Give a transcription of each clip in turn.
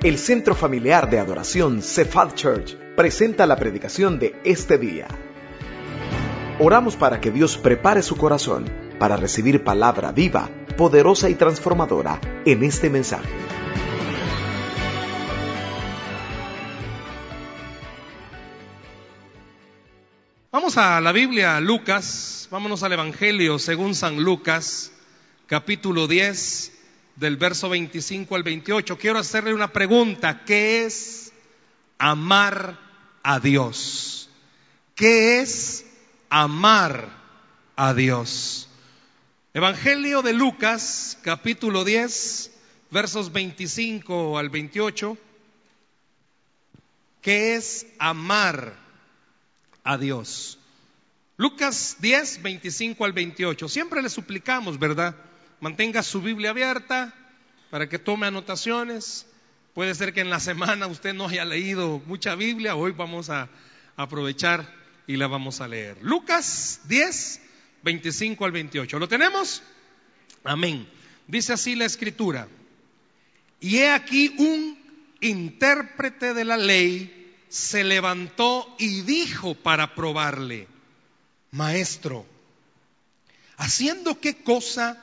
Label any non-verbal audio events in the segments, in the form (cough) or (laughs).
El Centro Familiar de Adoración Cephal Church presenta la predicación de este día. Oramos para que Dios prepare su corazón para recibir palabra viva, poderosa y transformadora en este mensaje. Vamos a la Biblia, Lucas, vámonos al Evangelio según San Lucas, capítulo 10, del verso 25 al 28, quiero hacerle una pregunta. ¿Qué es amar a Dios? ¿Qué es amar a Dios? Evangelio de Lucas, capítulo 10, versos 25 al 28. ¿Qué es amar a Dios? Lucas 10, 25 al 28. Siempre le suplicamos, ¿verdad? Mantenga su Biblia abierta para que tome anotaciones. Puede ser que en la semana usted no haya leído mucha Biblia, hoy vamos a aprovechar y la vamos a leer. Lucas 10, 25 al 28. ¿Lo tenemos? Amén. Dice así la escritura. Y he aquí un intérprete de la ley se levantó y dijo para probarle, Maestro, ¿haciendo qué cosa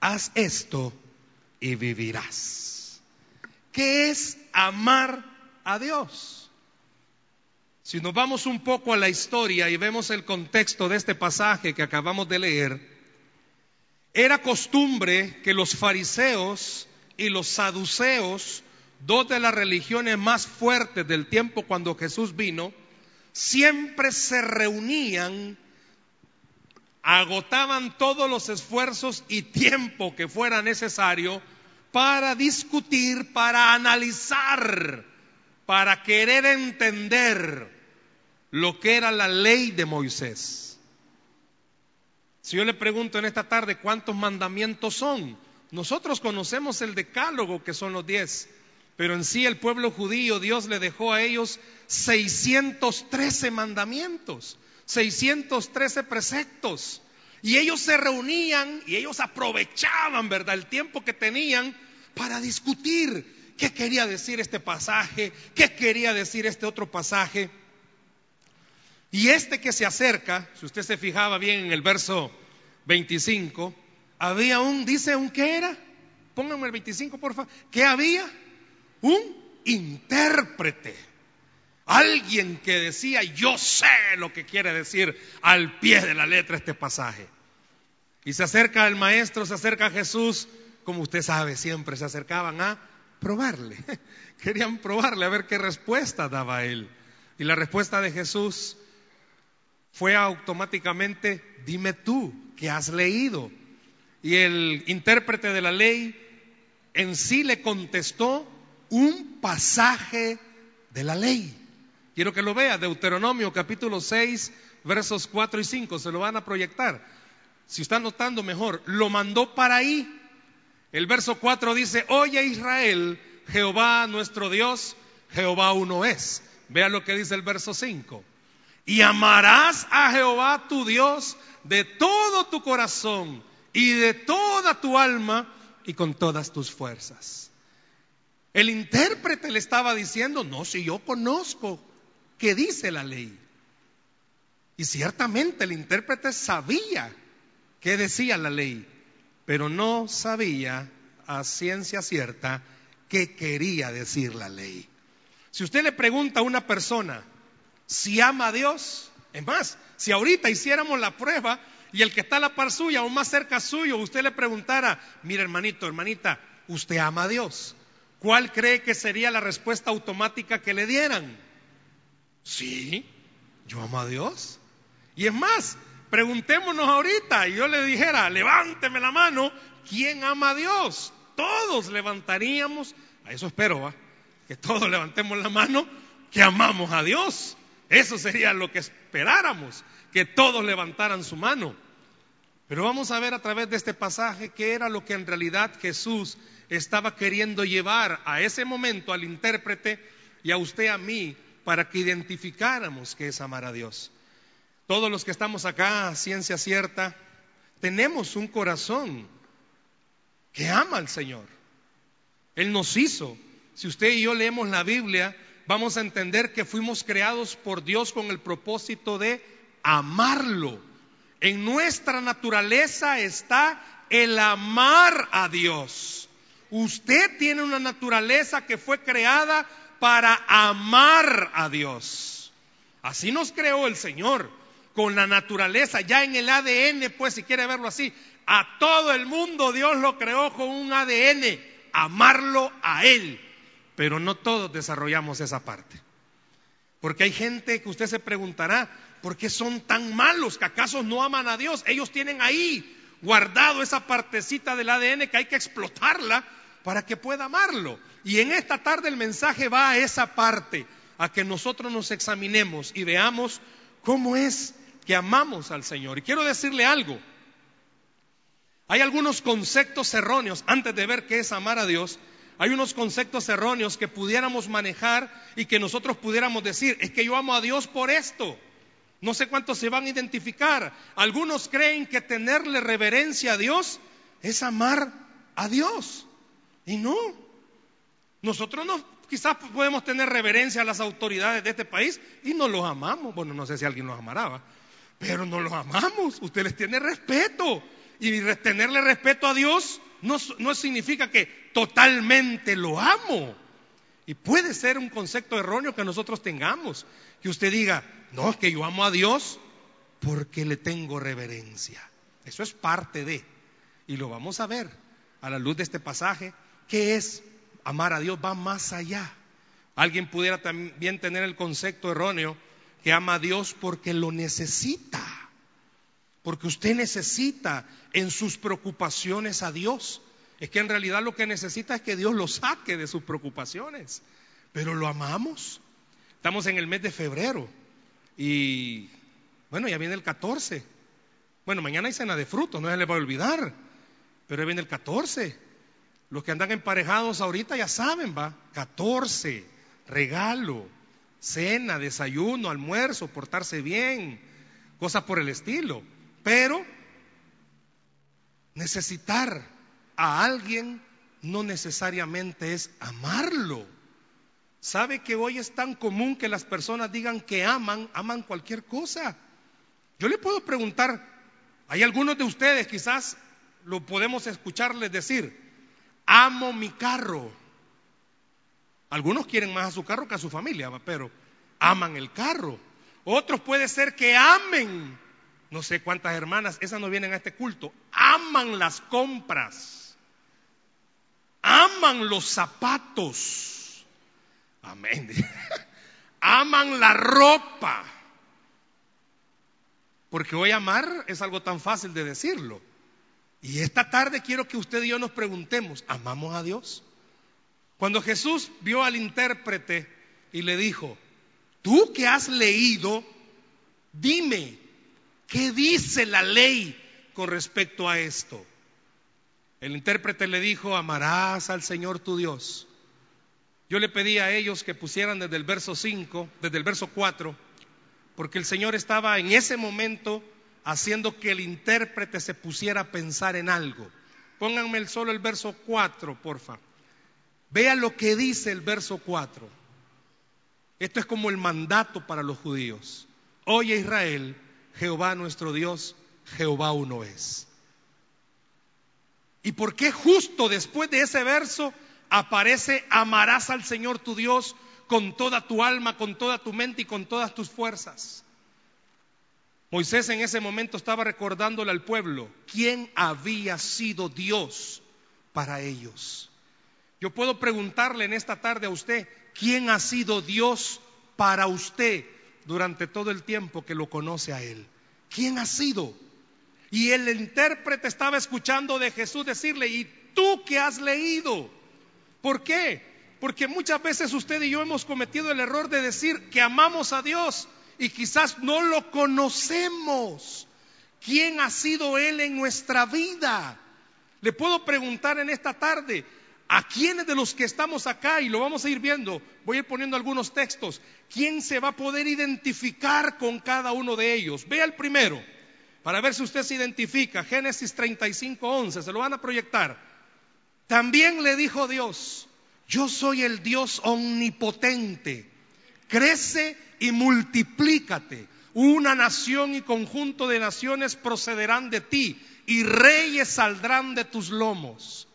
haz esto y vivirás. ¿Qué es amar a Dios? Si nos vamos un poco a la historia y vemos el contexto de este pasaje que acabamos de leer, era costumbre que los fariseos y los saduceos, dos de las religiones más fuertes del tiempo cuando Jesús vino, siempre se reunían agotaban todos los esfuerzos y tiempo que fuera necesario para discutir, para analizar, para querer entender lo que era la ley de Moisés. Si yo le pregunto en esta tarde cuántos mandamientos son, nosotros conocemos el decálogo que son los diez, pero en sí el pueblo judío, Dios le dejó a ellos 613 mandamientos. 613 preceptos. Y ellos se reunían y ellos aprovechaban, ¿verdad?, el tiempo que tenían para discutir qué quería decir este pasaje, qué quería decir este otro pasaje. Y este que se acerca, si usted se fijaba bien en el verso 25, había un, dice, ¿un qué era? Pónganme el 25, por favor. ¿Qué había? Un intérprete. Alguien que decía, yo sé lo que quiere decir al pie de la letra este pasaje. Y se acerca el maestro, se acerca a Jesús, como usted sabe, siempre se acercaban a probarle. (laughs) Querían probarle a ver qué respuesta daba él. Y la respuesta de Jesús fue automáticamente, dime tú, ¿qué has leído? Y el intérprete de la ley en sí le contestó un pasaje de la ley. Quiero que lo vea, Deuteronomio capítulo 6, versos 4 y 5, se lo van a proyectar. Si está notando mejor, lo mandó para ahí. El verso 4 dice, oye Israel, Jehová nuestro Dios, Jehová uno es. Vea lo que dice el verso 5. Y amarás a Jehová tu Dios de todo tu corazón y de toda tu alma y con todas tus fuerzas. El intérprete le estaba diciendo, no, si yo conozco ¿Qué dice la ley. Y ciertamente el intérprete sabía qué decía la ley, pero no sabía a ciencia cierta qué quería decir la ley. Si usted le pregunta a una persona si ama a Dios, es más, si ahorita hiciéramos la prueba y el que está a la par suya o más cerca suyo, usted le preguntara, mira hermanito, hermanita, ¿usted ama a Dios? ¿Cuál cree que sería la respuesta automática que le dieran? Sí, yo amo a Dios. Y es más, preguntémonos ahorita, y yo le dijera, levánteme la mano, ¿quién ama a Dios? Todos levantaríamos, a eso espero, ¿va? que todos levantemos la mano, que amamos a Dios. Eso sería lo que esperáramos, que todos levantaran su mano. Pero vamos a ver a través de este pasaje qué era lo que en realidad Jesús estaba queriendo llevar a ese momento al intérprete y a usted a mí para que identificáramos qué es amar a Dios. Todos los que estamos acá, ciencia cierta, tenemos un corazón que ama al Señor. Él nos hizo. Si usted y yo leemos la Biblia, vamos a entender que fuimos creados por Dios con el propósito de amarlo. En nuestra naturaleza está el amar a Dios. Usted tiene una naturaleza que fue creada para amar a Dios. Así nos creó el Señor, con la naturaleza, ya en el ADN, pues si quiere verlo así, a todo el mundo Dios lo creó con un ADN, amarlo a Él. Pero no todos desarrollamos esa parte. Porque hay gente que usted se preguntará, ¿por qué son tan malos? ¿Que acaso no aman a Dios? Ellos tienen ahí guardado esa partecita del ADN que hay que explotarla para que pueda amarlo. Y en esta tarde el mensaje va a esa parte, a que nosotros nos examinemos y veamos cómo es que amamos al Señor. Y quiero decirle algo, hay algunos conceptos erróneos, antes de ver qué es amar a Dios, hay unos conceptos erróneos que pudiéramos manejar y que nosotros pudiéramos decir, es que yo amo a Dios por esto. No sé cuántos se van a identificar. Algunos creen que tenerle reverencia a Dios es amar a Dios. Y no. Nosotros no, quizás podemos tener reverencia a las autoridades de este país y no los amamos. Bueno, no sé si alguien los amará, pero no los amamos. Usted les tiene respeto. Y tenerle respeto a Dios no, no significa que totalmente lo amo. Y puede ser un concepto erróneo que nosotros tengamos. Que usted diga, no, es que yo amo a Dios porque le tengo reverencia. Eso es parte de. Y lo vamos a ver a la luz de este pasaje. ¿Qué es amar a Dios? Va más allá. Alguien pudiera también tener el concepto erróneo que ama a Dios porque lo necesita. Porque usted necesita en sus preocupaciones a Dios. Es que en realidad lo que necesita es que Dios lo saque de sus preocupaciones. Pero lo amamos. Estamos en el mes de febrero y bueno, ya viene el 14. Bueno, mañana hay cena de frutos, no se les va a olvidar. Pero ya viene el 14. Los que andan emparejados ahorita ya saben, va. 14, regalo, cena, desayuno, almuerzo, portarse bien, cosas por el estilo. Pero necesitar a alguien no necesariamente es amarlo. ¿Sabe que hoy es tan común que las personas digan que aman, aman cualquier cosa? Yo le puedo preguntar, hay algunos de ustedes quizás lo podemos escucharles decir, amo mi carro. Algunos quieren más a su carro que a su familia, pero aman el carro. Otros puede ser que amen no sé cuántas hermanas, esas no vienen a este culto, aman las compras, aman los zapatos, amén, (laughs) aman la ropa, porque hoy amar es algo tan fácil de decirlo. Y esta tarde quiero que usted y yo nos preguntemos, ¿amamos a Dios? Cuando Jesús vio al intérprete y le dijo, tú que has leído, dime, ¿Qué dice la ley con respecto a esto? El intérprete le dijo, amarás al Señor tu Dios. Yo le pedí a ellos que pusieran desde el verso 5, desde el verso 4, porque el Señor estaba en ese momento haciendo que el intérprete se pusiera a pensar en algo. Pónganme solo el verso 4, porfa. Vea lo que dice el verso 4. Esto es como el mandato para los judíos. Oye Israel, Jehová nuestro Dios, Jehová uno es. ¿Y por qué justo después de ese verso aparece amarás al Señor tu Dios con toda tu alma, con toda tu mente y con todas tus fuerzas? Moisés en ese momento estaba recordándole al pueblo quién había sido Dios para ellos. Yo puedo preguntarle en esta tarde a usted, ¿quién ha sido Dios para usted durante todo el tiempo que lo conoce a Él. ¿Quién ha sido? Y el intérprete estaba escuchando de Jesús decirle, ¿y tú qué has leído? ¿Por qué? Porque muchas veces usted y yo hemos cometido el error de decir que amamos a Dios y quizás no lo conocemos. ¿Quién ha sido Él en nuestra vida? Le puedo preguntar en esta tarde, ¿a quiénes de los que estamos acá, y lo vamos a ir viendo, voy a ir poniendo algunos textos, quién se va a poder identificar con cada uno de ellos? Vea el primero, para ver si usted se identifica, Génesis 35, 11, se lo van a proyectar. También le dijo Dios, yo soy el Dios omnipotente, crece y multiplícate. Una nación y conjunto de naciones procederán de ti y reyes saldrán de tus lomos.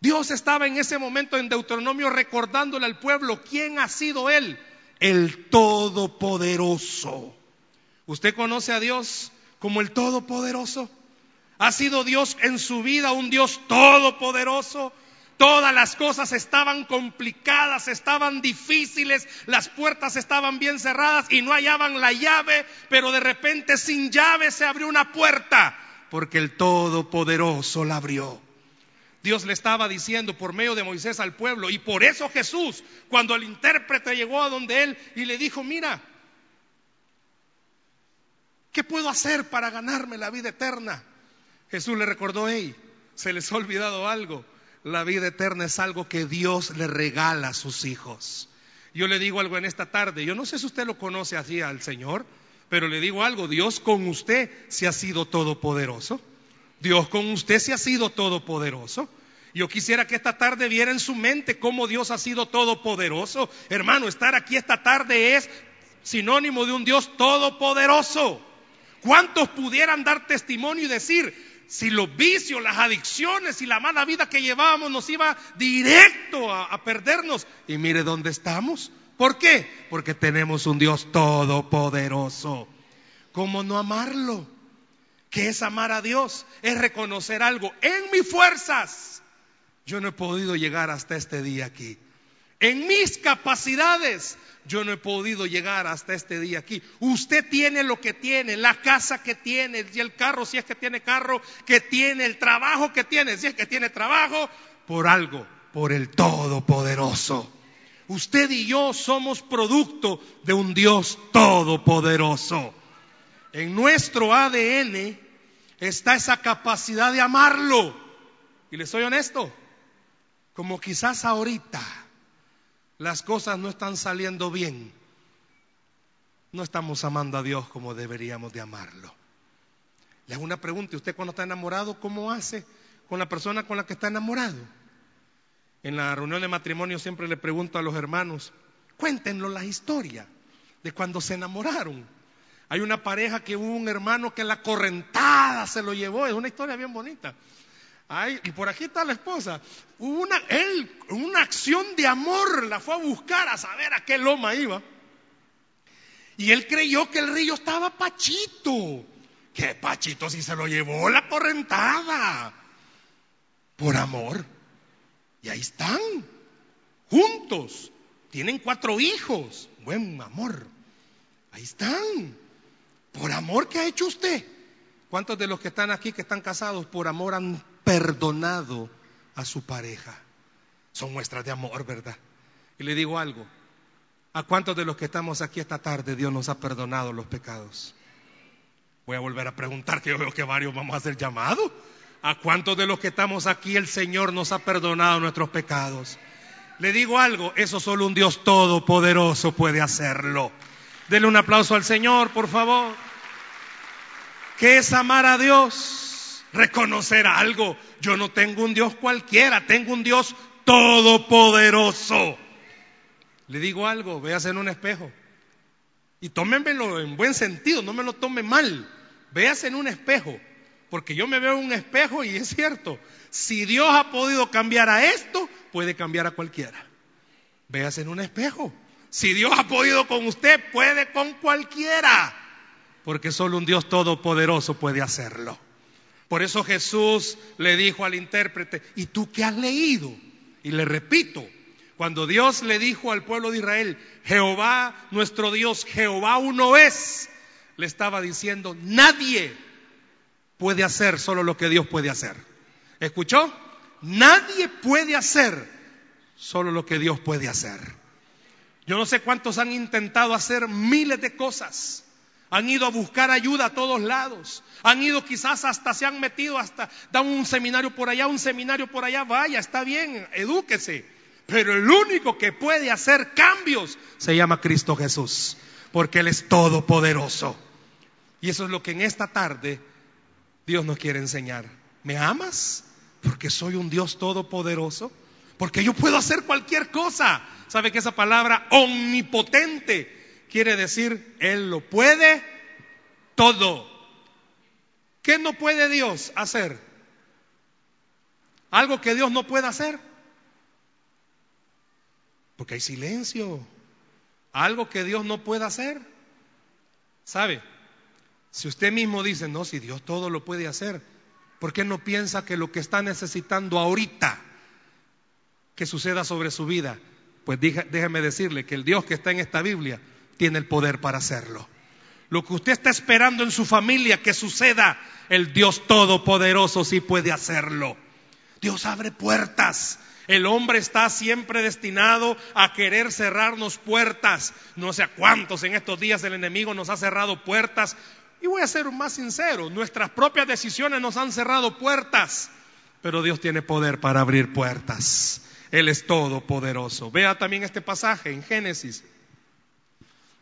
Dios estaba en ese momento en Deuteronomio recordándole al pueblo quién ha sido Él, el Todopoderoso. ¿Usted conoce a Dios como el Todopoderoso? ¿Ha sido Dios en su vida un Dios todopoderoso? Todas las cosas estaban complicadas, estaban difíciles, las puertas estaban bien cerradas y no hallaban la llave, pero de repente sin llave se abrió una puerta, porque el Todopoderoso la abrió. Dios le estaba diciendo por medio de Moisés al pueblo, y por eso Jesús, cuando el intérprete llegó a donde él y le dijo, mira, ¿qué puedo hacer para ganarme la vida eterna? Jesús le recordó, hey, se les ha olvidado algo la vida eterna es algo que Dios le regala a sus hijos. Yo le digo algo en esta tarde, yo no sé si usted lo conoce así al Señor, pero le digo algo, Dios con usted se ha sido todopoderoso. Dios con usted se ha sido todopoderoso. Yo quisiera que esta tarde viera en su mente cómo Dios ha sido todopoderoso. Hermano, estar aquí esta tarde es sinónimo de un Dios todopoderoso. ¿Cuántos pudieran dar testimonio y decir, si los vicios, las adicciones y la mala vida que llevábamos nos iba directo a, perdernos. Y mire dónde estamos. ¿Por qué? Porque tenemos un Dios todopoderoso. ¿Cómo no amarlo? ¿Qué es amar a Dios? Es reconocer algo. En mis fuerzas, yo no he podido llegar hasta este día aquí. En mis capacidades, yo no he podido llegar hasta este día aquí. Usted tiene lo que tiene, la casa que tiene, y el carro, si es que tiene carro, que tiene, el trabajo que tiene, si es que tiene trabajo, por algo, por el Todopoderoso. Usted y yo somos producto de un Dios todopoderoso. En nuestro ADN está esa capacidad de amarlo. Y le soy honesto, como quizás ahorita las cosas no están saliendo bien, no estamos amando a Dios como deberíamos de amarlo. Le hago una pregunta, ¿usted cuando está enamorado, cómo hace con la persona con la que está enamorado? En la reunión de matrimonio siempre le pregunto a los hermanos, cuéntenlo la historia de cuando se enamoraron. Hay una pareja que hubo un hermano que la correntada se lo llevó, es una historia bien bonita y por aquí está la esposa. Una, él, una acción de amor, la fue a buscar a saber a qué loma iba. Y él creyó que el río estaba Pachito. ¿Qué Pachito si se lo llevó la correntada? Por amor. Y ahí están, juntos. Tienen cuatro hijos. Buen amor. Ahí están. Por amor que ha hecho usted. ¿Cuántos de los que están aquí que están casados por amor han perdonado a su pareja. Son muestras de amor, ¿verdad? Y le digo algo, ¿a cuántos de los que estamos aquí esta tarde Dios nos ha perdonado los pecados? Voy a volver a preguntar, que yo veo que varios vamos a hacer llamado. ¿A cuántos de los que estamos aquí el Señor nos ha perdonado nuestros pecados? Le digo algo, eso solo un Dios todopoderoso puede hacerlo. Dele un aplauso al Señor, por favor. ¿Qué es amar a Dios? Reconocer algo. Yo no tengo un Dios cualquiera, tengo un Dios todopoderoso. Le digo algo, véase en un espejo. Y tómenmelo en buen sentido, no me lo tome mal. Véase en un espejo. Porque yo me veo en un espejo y es cierto, si Dios ha podido cambiar a esto, puede cambiar a cualquiera. Véase en un espejo. Si Dios ha podido con usted, puede con cualquiera. Porque solo un Dios todopoderoso puede hacerlo. Por eso Jesús le dijo al intérprete, ¿y tú qué has leído? Y le repito, cuando Dios le dijo al pueblo de Israel, Jehová, nuestro Dios, Jehová uno es, le estaba diciendo, nadie puede hacer solo lo que Dios puede hacer. ¿Escuchó? Nadie puede hacer solo lo que Dios puede hacer. Yo no sé cuántos han intentado hacer miles de cosas. Han ido a buscar ayuda a todos lados. Han ido quizás hasta se han metido hasta dan un seminario por allá, un seminario por allá. Vaya, está bien, edúquese. Pero el único que puede hacer cambios se llama Cristo Jesús, porque Él es todopoderoso. Y eso es lo que en esta tarde Dios nos quiere enseñar. ¿Me amas? Porque soy un Dios todopoderoso. Porque yo puedo hacer cualquier cosa. ¿Sabe que esa palabra omnipotente quiere decir Él lo puede todo? ¿Qué no puede Dios hacer? Algo que Dios no puede hacer. Porque hay silencio. Algo que Dios no puede hacer. ¿Sabe? Si usted mismo dice, no, si Dios todo lo puede hacer, ¿por qué no piensa que lo que está necesitando ahorita que suceda sobre su vida? Pues déjeme decirle que el Dios que está en esta Biblia tiene el poder para hacerlo. Lo que usted está esperando en su familia que suceda, el Dios Todopoderoso sí puede hacerlo. Dios abre puertas. El hombre está siempre destinado a querer cerrarnos puertas. No sé a cuántos en estos días el enemigo nos ha cerrado puertas y voy a ser más sincero, nuestras propias decisiones nos han cerrado puertas, pero Dios tiene poder para abrir puertas. Él es todopoderoso. Vea también este pasaje en Génesis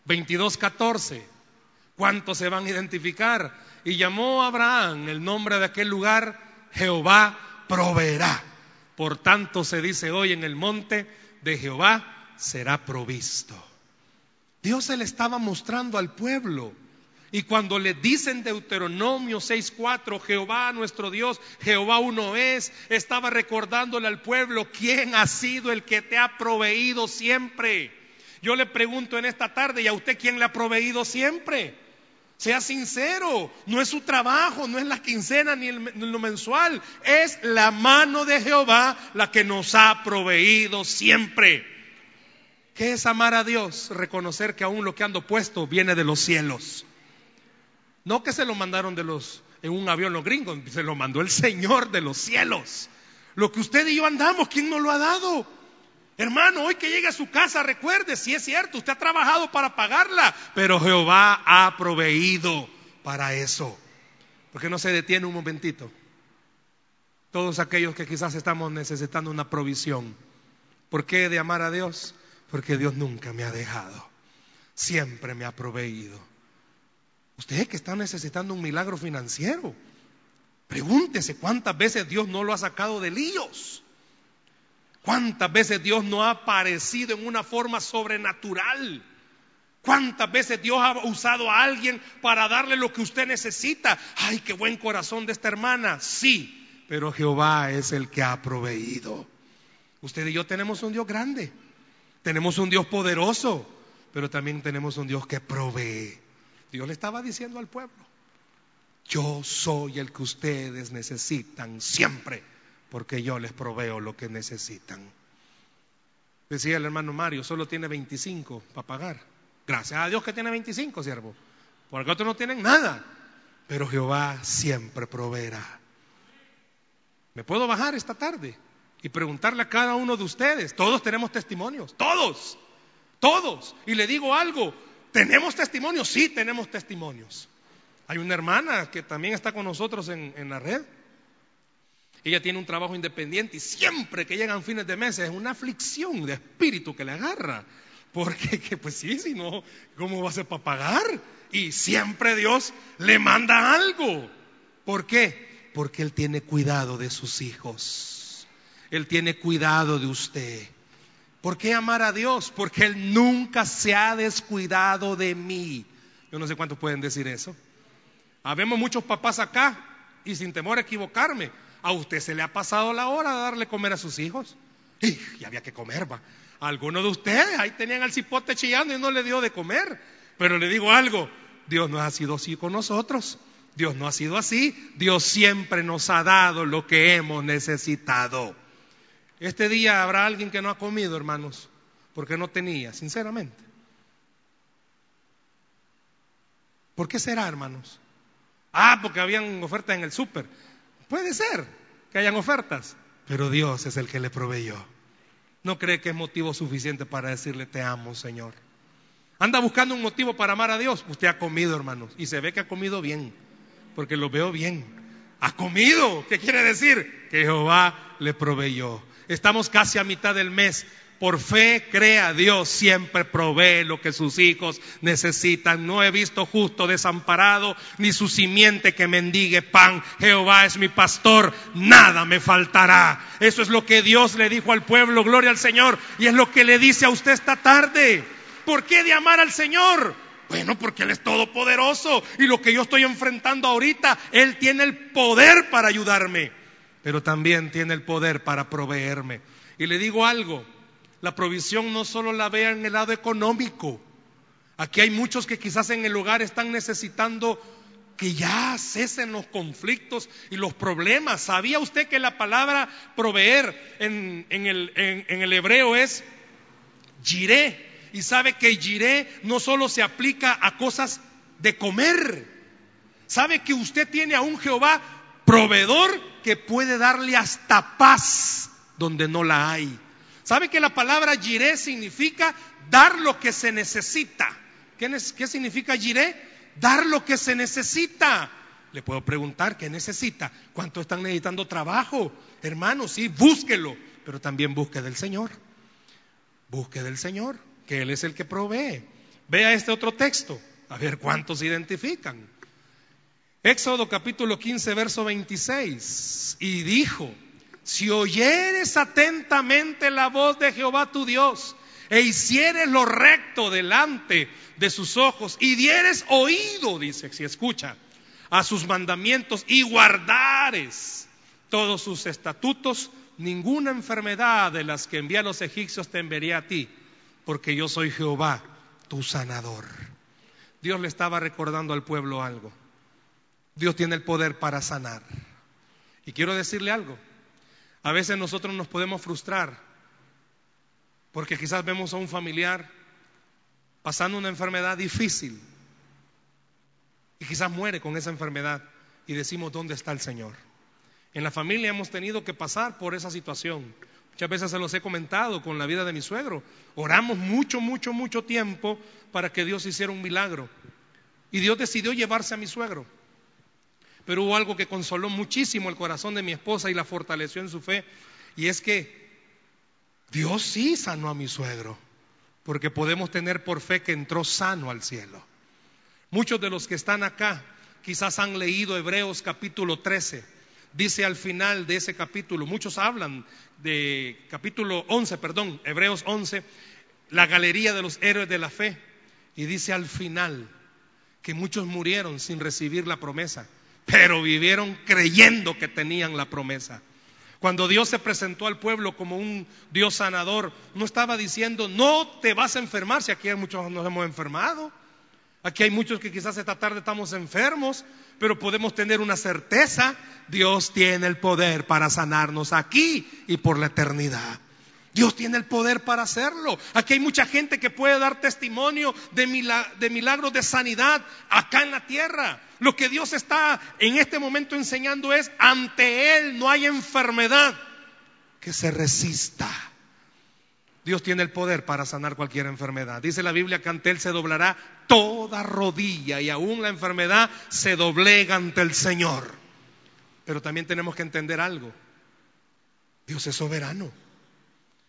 22, 14. ¿Cuántos se van a identificar? Y llamó a Abraham el nombre de aquel lugar, Jehová proveerá. Por tanto se dice hoy en el monte de Jehová será provisto. Dios se le estaba mostrando al pueblo y cuando le dicen Deuteronomio 6:4, Jehová nuestro Dios, Jehová uno es, estaba recordándole al pueblo quién ha sido el que te ha proveído siempre. Yo le pregunto en esta tarde, ¿y a usted quién le ha proveído siempre? Sea sincero, no es su trabajo, no es la quincena ni lo mensual, es la mano de Jehová la que nos ha proveído siempre. ¿Qué es amar a Dios? Reconocer que aún lo que ando puesto viene de los cielos. No que se lo mandaron de los en un avión los gringos, se lo mandó el Señor de los cielos. Lo que usted y yo andamos, ¿quién nos lo ha dado? Hermano, hoy que llegue a su casa, recuerde, si es cierto, usted ha trabajado para pagarla, pero Jehová ha proveído para eso. ¿Por qué no se detiene un momentito? Todos aquellos que quizás estamos necesitando una provisión. ¿Por qué de amar a Dios? Porque Dios nunca me ha dejado. Siempre me ha proveído. Usted que está necesitando un milagro financiero, pregúntese cuántas veces Dios no lo ha sacado de líos. ¿Cuántas veces Dios no ha aparecido en una forma sobrenatural? ¿Cuántas veces Dios ha usado a alguien para darle lo que usted necesita? Ay, qué buen corazón de esta hermana. Sí, pero Jehová es el que ha proveído. Usted y yo tenemos un Dios grande, tenemos un Dios poderoso, pero también tenemos un Dios que provee. Dios le estaba diciendo al pueblo, yo soy el que ustedes necesitan siempre, porque yo les proveo lo que necesitan. Decía el hermano Mario, solo tiene 25 para pagar. Gracias a Dios que tiene 25, siervo. Porque otros no tienen nada. Pero Jehová siempre proveerá. ¿Me puedo bajar esta tarde y preguntarle a cada uno de ustedes? Todos tenemos testimonios, todos, todos. Y le digo algo, ¿Tenemos testimonios? Sí, tenemos testimonios. Hay una hermana que también está con nosotros en, la red. Ella tiene un trabajo independiente y siempre que llegan fines de mes es una aflicción de espíritu que le agarra. Porque, (laughs) que, pues sí, si no, ¿cómo va a ser para pagar? Y siempre Dios le manda algo. ¿Por qué? Porque Él tiene cuidado de sus hijos. Él tiene cuidado de usted. ¿Por qué amar a Dios? Porque Él nunca se ha descuidado de mí. Yo no sé cuántos pueden decir eso. Habemos muchos papás acá y sin temor a equivocarme, a usted se le ha pasado la hora de darle comer a sus hijos. Y había que comer, va. Algunos de ustedes ahí tenían al cipote chillando y no le dio de comer. Pero le digo algo, Dios no ha sido así con nosotros. Dios no ha sido así. Dios siempre nos ha dado lo que hemos necesitado. Este día habrá alguien que no ha comido, hermanos, porque no tenía, sinceramente. ¿Por qué será, hermanos? Ah, porque habían ofertas en el súper. Puede ser que hayan ofertas, pero Dios es el que le proveyó. no cree que es motivo suficiente para decirle te amo, Señor. Anda buscando un motivo para amar a Dios. Usted ha comido, hermanos, y se ve que ha comido bien, porque lo veo bien. Ha comido. ¿Qué quiere decir? Que Jehová le proveyó. Estamos casi a mitad del mes. Por fe, crea Dios, siempre provee lo que sus hijos necesitan. No he visto justo desamparado, ni su simiente que mendigue pan. Jehová es mi pastor, nada me faltará. Eso es lo que Dios le dijo al pueblo, gloria al Señor. Y es lo que le dice a usted esta tarde. ¿Por qué de amar al Señor? Bueno, porque Él es todopoderoso y lo que yo estoy enfrentando ahorita, Él tiene el poder para ayudarme, pero también tiene el poder para proveerme. Y le digo algo, la provisión no solo la vea en el lado económico. Aquí hay muchos que quizás en el hogar están necesitando que ya cesen los conflictos y los problemas. ¿Sabía usted que la palabra proveer en, el, en el, hebreo es giré? Y sabe que giré no solo se aplica a cosas de comer. Sabe que usted tiene a un Jehová proveedor que puede darle hasta paz donde no la hay. ¿Sabe que la palabra giré significa dar lo que se necesita? ¿Qué, significa giré? Dar lo que se necesita. Le puedo preguntar, ¿qué necesita? ¿Cuánto están necesitando trabajo? Hermano, sí, búsquelo, pero también busque del Señor. Busque del Señor, que Él es el que provee. Vea este otro texto, a ver cuántos identifican. Éxodo capítulo 15, verso 26. Y dijo, si oyeres atentamente la voz de Jehová tu Dios e hicieres lo recto delante de sus ojos y dieres oído, dice, si escucha, a sus mandamientos y guardares todos sus estatutos, ninguna enfermedad de las que envía los egipcios te enviaría a ti, porque yo soy Jehová, tu sanador. Dios le estaba recordando al pueblo algo. Dios tiene el poder para sanar. Y quiero decirle algo. A veces nosotros nos podemos frustrar porque quizás vemos a un familiar pasando una enfermedad difícil y quizás muere con esa enfermedad y decimos, ¿dónde está el Señor? En la familia hemos tenido que pasar por esa situación. Muchas veces se los he comentado con la vida de mi suegro. Oramos mucho, mucho, mucho tiempo para que Dios hiciera un milagro. Y Dios decidió llevarse a mi suegro. Pero hubo algo que consoló muchísimo el corazón de mi esposa y la fortaleció en su fe. Y es que Dios sí sanó a mi suegro. Porque podemos tener por fe que entró sano al cielo. Muchos de los que están acá quizás han leído Hebreos capítulo 13. Dice al final de ese capítulo, muchos hablan de capítulo 11, perdón, Hebreos 11, la galería de los héroes de la fe. Y dice al final que muchos murieron sin recibir la promesa pero vivieron creyendo que tenían la promesa. Cuando Dios se presentó al pueblo como un Dios sanador, no estaba diciendo, no te vas a enfermar, si aquí hay muchos nos hemos enfermado. Aquí hay muchos que quizás esta tarde estamos enfermos, pero podemos tener una certeza, Dios tiene el poder para sanarnos aquí y por la eternidad. Dios tiene el poder para hacerlo. Aquí hay mucha gente que puede dar testimonio de, milagros de sanidad acá en la tierra. Lo que Dios está en este momento enseñando es, ante Él no hay enfermedad que se resista. Dios tiene el poder para sanar cualquier enfermedad. Dice la Biblia que ante Él se doblará toda rodilla y aún la enfermedad se doblega ante el Señor. Pero también tenemos que entender algo. Dios es soberano.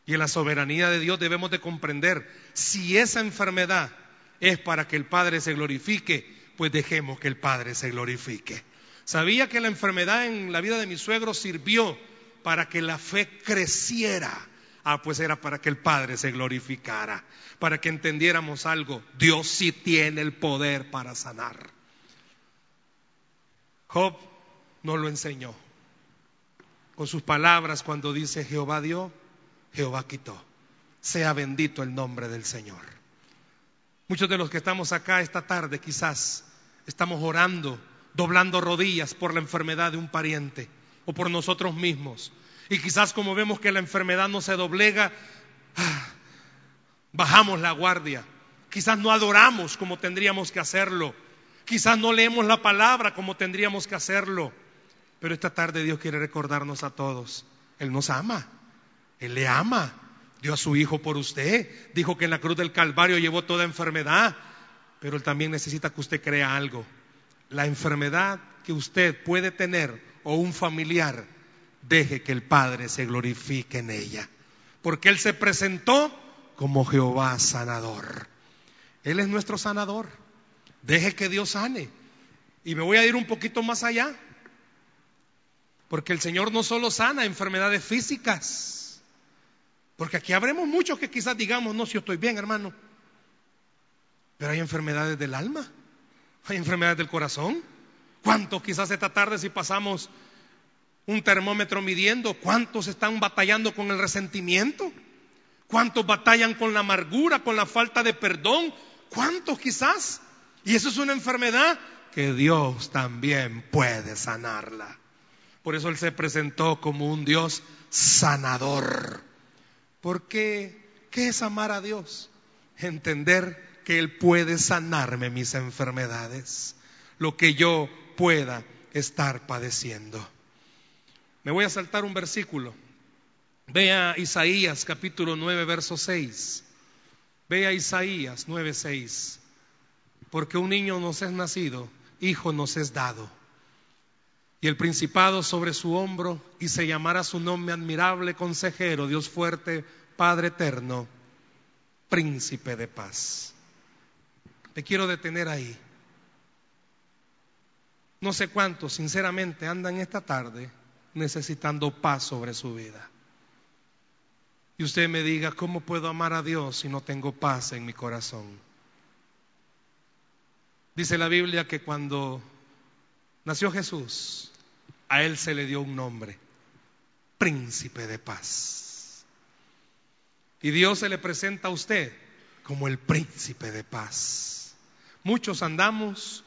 Y en la soberanía de Dios debemos de comprender, si esa enfermedad es para que el Padre se glorifique, pues dejemos que el Padre se glorifique. Sabía que la enfermedad en la vida de mi suegro sirvió para que la fe creciera. Ah, pues era para que el Padre se glorificara, para que entendiéramos algo. Dios sí tiene el poder para sanar. Job nos lo enseñó con sus palabras cuando dice Jehová dio, Jehová quitó. Sea bendito el nombre del Señor. Muchos de los que estamos acá esta tarde quizás estamos orando, doblando rodillas por la enfermedad de un pariente o por nosotros mismos. Y quizás como vemos que la enfermedad no se doblega, ah, bajamos la guardia. Quizás no adoramos como tendríamos que hacerlo. Quizás no leemos la palabra como tendríamos que hacerlo. Pero esta tarde Dios quiere recordarnos a todos, Él nos ama. Él le ama. dio a su Hijo por usted, dijo que en la cruz del Calvario llevó toda enfermedad, pero Él también necesita que usted crea algo. La enfermedad que usted puede tener o un familiar, deje que el Padre se glorifique en ella, porque Él se presentó como Jehová sanador. Él es nuestro sanador. Deje que Dios sane. Y me voy a ir un poquito más allá. Porque el Señor no solo sana enfermedades físicas. Porque aquí habremos muchos que quizás digamos, no, si yo estoy bien, hermano. Pero hay enfermedades del alma. Hay enfermedades del corazón. ¿Cuántos quizás esta tarde si pasamos un termómetro midiendo, cuántos están batallando con el resentimiento? ¿Cuántos batallan con la amargura, con la falta de perdón? ¿Cuántos quizás? Y eso es una enfermedad que Dios también puede sanarla. Por eso Él se presentó como un Dios sanador. Porque, ¿qué es amar a Dios? Entender que Él puede sanarme mis enfermedades, lo que yo pueda estar padeciendo. Me voy a saltar un versículo. Vea Isaías capítulo 9, verso 6. Vea Isaías 9, 6. Porque un niño nos es nacido, hijo nos es dado. Y el principado sobre su hombro, y se llamará su nombre admirable, consejero, Dios fuerte, Padre eterno, príncipe de paz. Te quiero detener ahí. No sé cuántos, sinceramente, andan esta tarde necesitando paz sobre su vida. Y usted me diga, ¿cómo puedo amar a Dios si no tengo paz en mi corazón? Dice la Biblia que cuando nació Jesús, a él se le dio un nombre, príncipe de paz. Y Dios se le presenta a usted como el príncipe de paz. Muchos andamos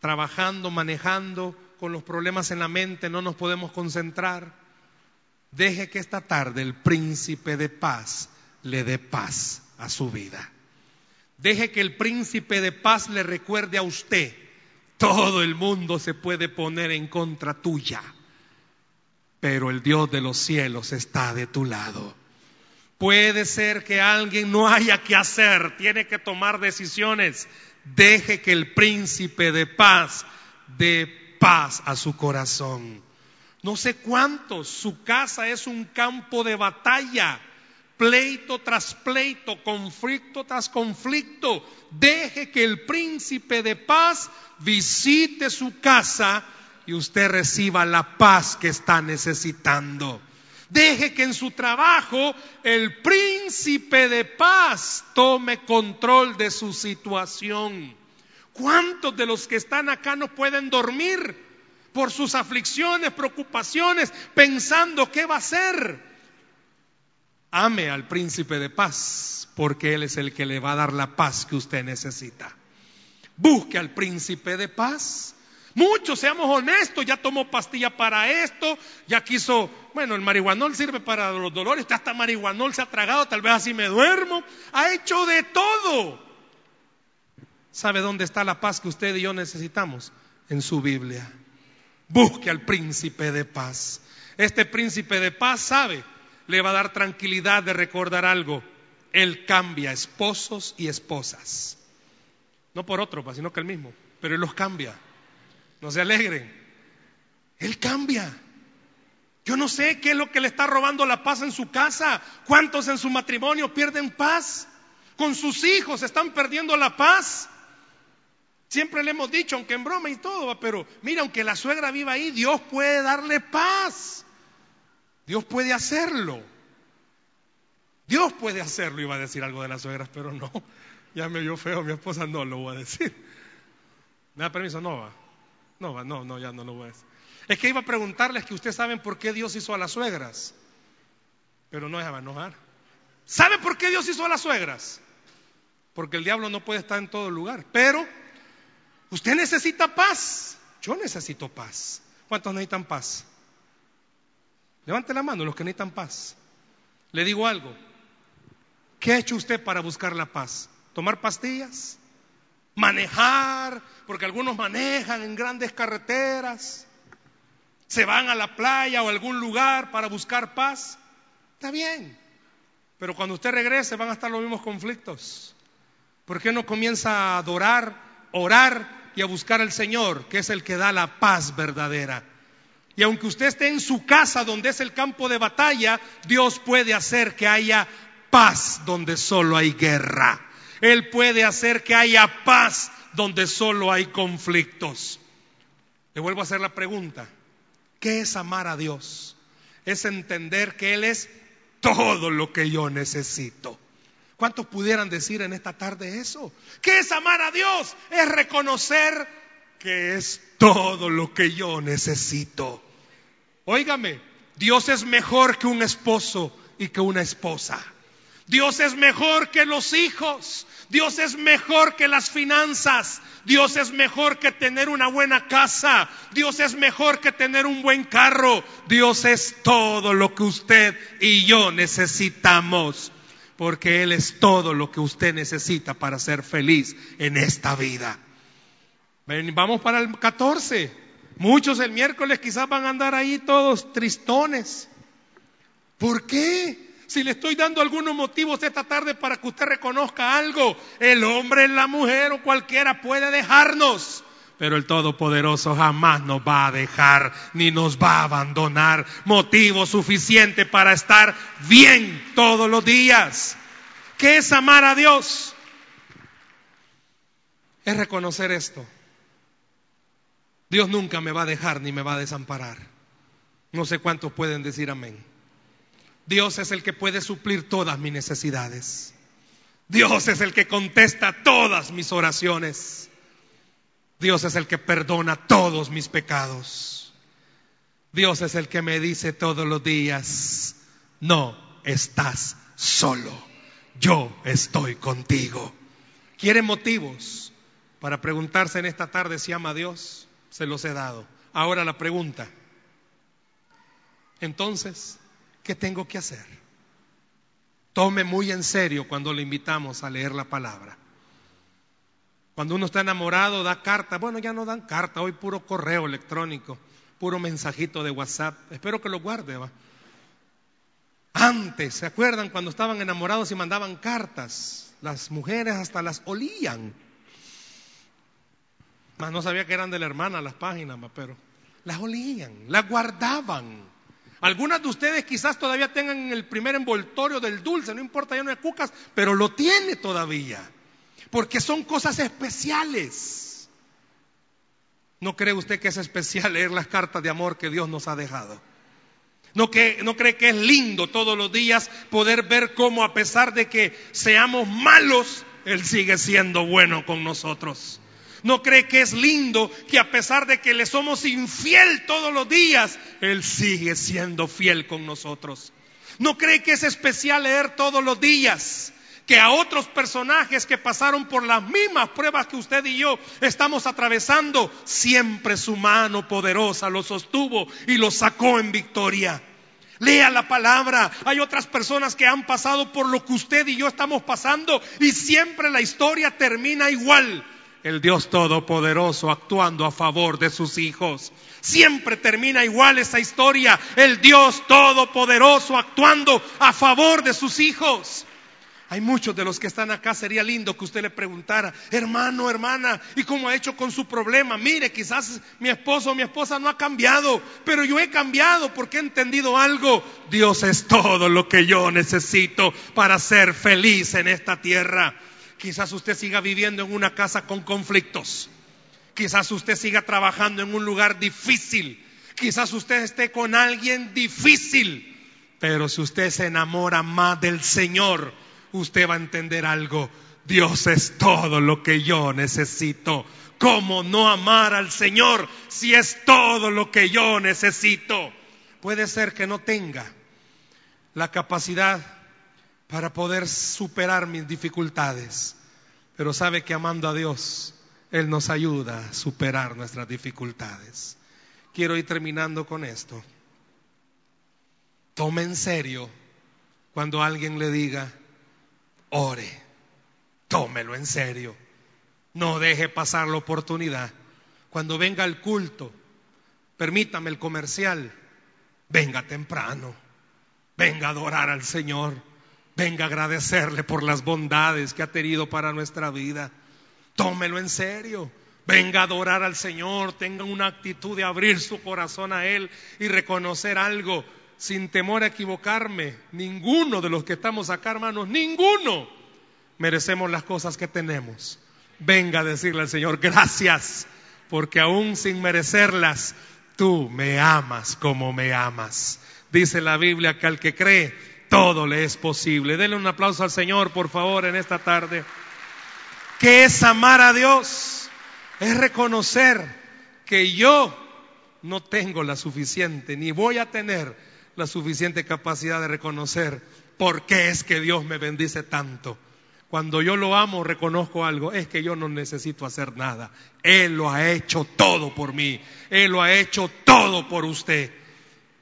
trabajando, manejando, con los problemas en la mente, no nos podemos concentrar. Deje que esta tarde el príncipe de paz le dé paz a su vida. Deje que el príncipe de paz le recuerde a usted. Todo el mundo se puede poner en contra tuya, pero el Dios de los cielos está de tu lado. Puede ser que alguien no haya que hacer, tiene que tomar decisiones Deje que el príncipe de paz dé paz a su corazón. No sé cuántos, su casa es un campo de batalla, pleito tras pleito, conflicto tras conflicto. Deje que el príncipe de paz visite su casa y usted reciba la paz que está necesitando. Deje que en su trabajo el príncipe de paz tome control de su situación. ¿Cuántos de los que están acá no pueden dormir por sus aflicciones, preocupaciones, pensando qué va a hacer? Ame al príncipe de paz, porque Él es el que le va a dar la paz que usted necesita. Busque al príncipe de paz. Muchos, seamos honestos, ya tomó pastilla para esto, ya quiso, bueno, el marihuanol sirve para los dolores, hasta marihuanol se ha tragado, tal vez así me duermo, ha hecho de todo. ¿Sabe dónde está la paz que usted y yo necesitamos? En su Biblia. Busque al príncipe de paz. Este príncipe de paz sabe, le va a dar tranquilidad de recordar algo. Él cambia esposos y esposas. No por otro, sino que el mismo, pero él los cambia no se alegren. Él cambia. Yo no sé qué es lo que le está robando la paz en su casa. ¿Cuántos en su matrimonio pierden paz? Con sus hijos están perdiendo la paz. Siempre le hemos dicho, aunque en broma y todo, pero mira, aunque la suegra viva ahí, Dios puede darle paz. Dios puede hacerlo. Dios puede hacerlo. Iba a decir algo de las suegras, pero no. (laughs) Ya me vio feo, mi esposa no lo voy a decir. ¿Me da permiso? No va. No, no, no, ya no lo voy a decir. Es que iba a preguntarles que ustedes saben por qué Dios hizo a las suegras. Pero no va a enojar. ¿Sabe por qué Dios hizo a las suegras? Porque el diablo no puede estar en todo lugar. Pero usted necesita paz. Yo necesito paz. ¿Cuántos necesitan paz? Levante la mano los que necesitan paz. Le digo algo. ¿Qué ha hecho usted para buscar la paz? ¿Tomar pastillas? manejar, porque algunos manejan en grandes carreteras, se van a la playa o a algún lugar para buscar paz. Está bien, Pero cuando usted regrese van a estar los mismos conflictos. ¿Por qué no comienza a adorar, orar y a buscar al Señor, que es el que da la paz verdadera? Y aunque usted esté en su casa donde es el campo de batalla, Dios puede hacer que haya paz donde solo hay guerra. Él puede hacer que haya paz donde solo hay conflictos. Le vuelvo a hacer la pregunta. ¿Qué es amar a Dios? Es entender que Él es todo lo que yo necesito. ¿Cuántos pudieran decir en esta tarde eso? ¿Qué es amar a Dios? Es reconocer que es todo lo que yo necesito. Óigame, Dios es mejor que un esposo y que una esposa. Dios es mejor que los hijos. Dios es mejor que las finanzas. Dios es mejor que tener una buena casa. Dios es mejor que tener un buen carro. Dios es todo lo que usted y yo necesitamos. Porque Él es todo lo que usted necesita para ser feliz en esta vida. Vamos para el 14. Muchos el miércoles quizás van a andar ahí todos tristones. ¿Por qué? Si le estoy dando algunos motivos esta tarde para que usted reconozca algo, el hombre, la mujer o cualquiera puede dejarnos. Pero el Todopoderoso jamás nos va a dejar ni nos va a abandonar. Motivo suficiente para estar bien todos los días. ¿Qué es amar a Dios? Es reconocer esto. Dios nunca me va a dejar ni me va a desamparar. No sé cuántos pueden decir amén. Dios es el que puede suplir todas mis necesidades. Dios es el que contesta todas mis oraciones. Dios es el que perdona todos mis pecados. Dios es el que me dice todos los días, no estás solo, yo estoy contigo. ¿Quiere motivos para preguntarse en esta tarde si ama a Dios? Se los he dado. Ahora la pregunta. Entonces, ¿qué tengo que hacer? Tome muy en serio cuando le invitamos a leer la palabra. Cuando uno está enamorado, da carta. Bueno, ya no dan carta, hoy puro correo electrónico, puro mensajito de WhatsApp. Espero que lo guarde. ¿va? Antes, ¿se acuerdan cuando estaban enamorados y mandaban cartas? Las mujeres hasta las olían. Más no sabía que eran de la hermana las páginas, pero las olían, las guardaban. Algunas de ustedes quizás todavía tengan el primer envoltorio del dulce, no importa, ya no hay cucas, pero lo tiene todavía. Porque son cosas especiales. ¿No cree usted que es especial leer las cartas de amor que Dios nos ha dejado? ¿No, que, ¿No cree que es lindo todos los días poder ver cómo a pesar de que seamos malos, Él sigue siendo bueno con nosotros? ¿No cree que es lindo que a pesar de que le somos infiel todos los días, Él sigue siendo fiel con nosotros? ¿No cree que es especial leer todos los días? Que a otros personajes que pasaron por las mismas pruebas que usted y yo estamos atravesando, siempre su mano poderosa los sostuvo y los sacó en victoria. Lea la palabra. Hay otras personas que han pasado por lo que usted y yo estamos pasando y siempre la historia termina igual el Dios Todopoderoso actuando a favor de sus hijos. Siempre termina igual esa historia, el Dios Todopoderoso actuando a favor de sus hijos. Hay muchos de los que están acá, sería lindo que usted le preguntara, hermano, hermana, ¿y cómo ha hecho con su problema? Mire, quizás mi esposo o mi esposa no ha cambiado, pero yo he cambiado porque he entendido algo. Dios es todo lo que yo necesito para ser feliz en esta tierra. Quizás usted siga viviendo en una casa con conflictos. Quizás usted siga trabajando en un lugar difícil. Quizás usted esté con alguien difícil. Pero si usted se enamora más del Señor, usted va a entender algo. Dios es todo lo que yo necesito. ¿Cómo no amar al Señor si es todo lo que yo necesito? Puede ser que no tenga la capacidad para poder superar mis dificultades. Pero sabe que amando a Dios, Él nos ayuda a superar nuestras dificultades. Quiero ir terminando con esto. Tome en serio cuando alguien le diga, ore, tómelo en serio. No deje pasar la oportunidad. Cuando venga el culto, permítame el comercial, venga temprano, venga a adorar al Señor Venga a agradecerle por las bondades que ha tenido para nuestra vida. Tómelo en serio. Venga a adorar al Señor. Tenga una actitud de abrir su corazón a Él y reconocer algo sin temor a equivocarme. Ninguno de los que estamos acá, hermanos, ninguno merecemos las cosas que tenemos. Venga a decirle al Señor, gracias, porque aún sin merecerlas, tú me amas como me amas. Dice la Biblia que al que cree, todo le es posible. Denle un aplauso al Señor, por favor, en esta tarde. ¿Qué es amar a Dios? Es reconocer que yo no tengo la suficiente, ni voy a tener la suficiente capacidad de reconocer por qué es que Dios me bendice tanto. Cuando yo lo amo, reconozco algo, es que yo no necesito hacer nada. Él lo ha hecho todo por mí. Él lo ha hecho todo por usted.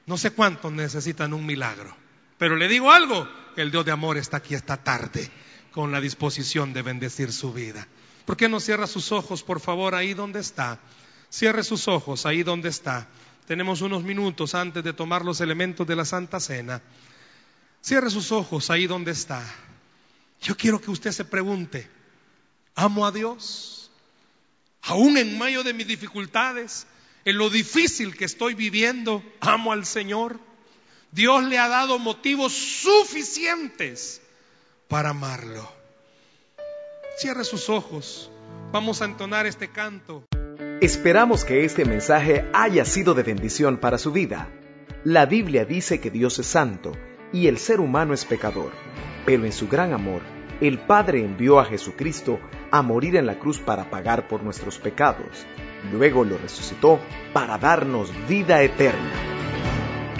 No sé cuántos necesitan un milagro, pero le digo algo, el Dios de amor está aquí esta tarde con la disposición de bendecir su vida. ¿Por qué no cierra sus ojos, por favor, ahí donde está? Cierre sus ojos ahí donde está. Tenemos unos minutos antes de tomar los elementos de la Santa Cena. Cierre sus ojos ahí donde está. Yo quiero que usted se pregunte, ¿amo a Dios? Aún en medio de mis dificultades, en lo difícil que estoy viviendo, amo al Señor. Dios le ha dado motivos suficientes para amarlo. Cierre sus ojos. Vamos a entonar este canto. Esperamos que este mensaje haya sido de bendición para su vida. La Biblia dice que Dios es santo y el ser humano es pecador, pero en su gran amor, el Padre envió a Jesucristo a morir en la cruz para pagar por nuestros pecados. Luego lo resucitó para darnos vida eterna.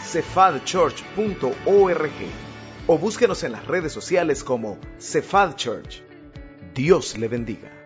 cephadchurch.org o búsquenos en las redes sociales como Cephal Church. Dios le bendiga.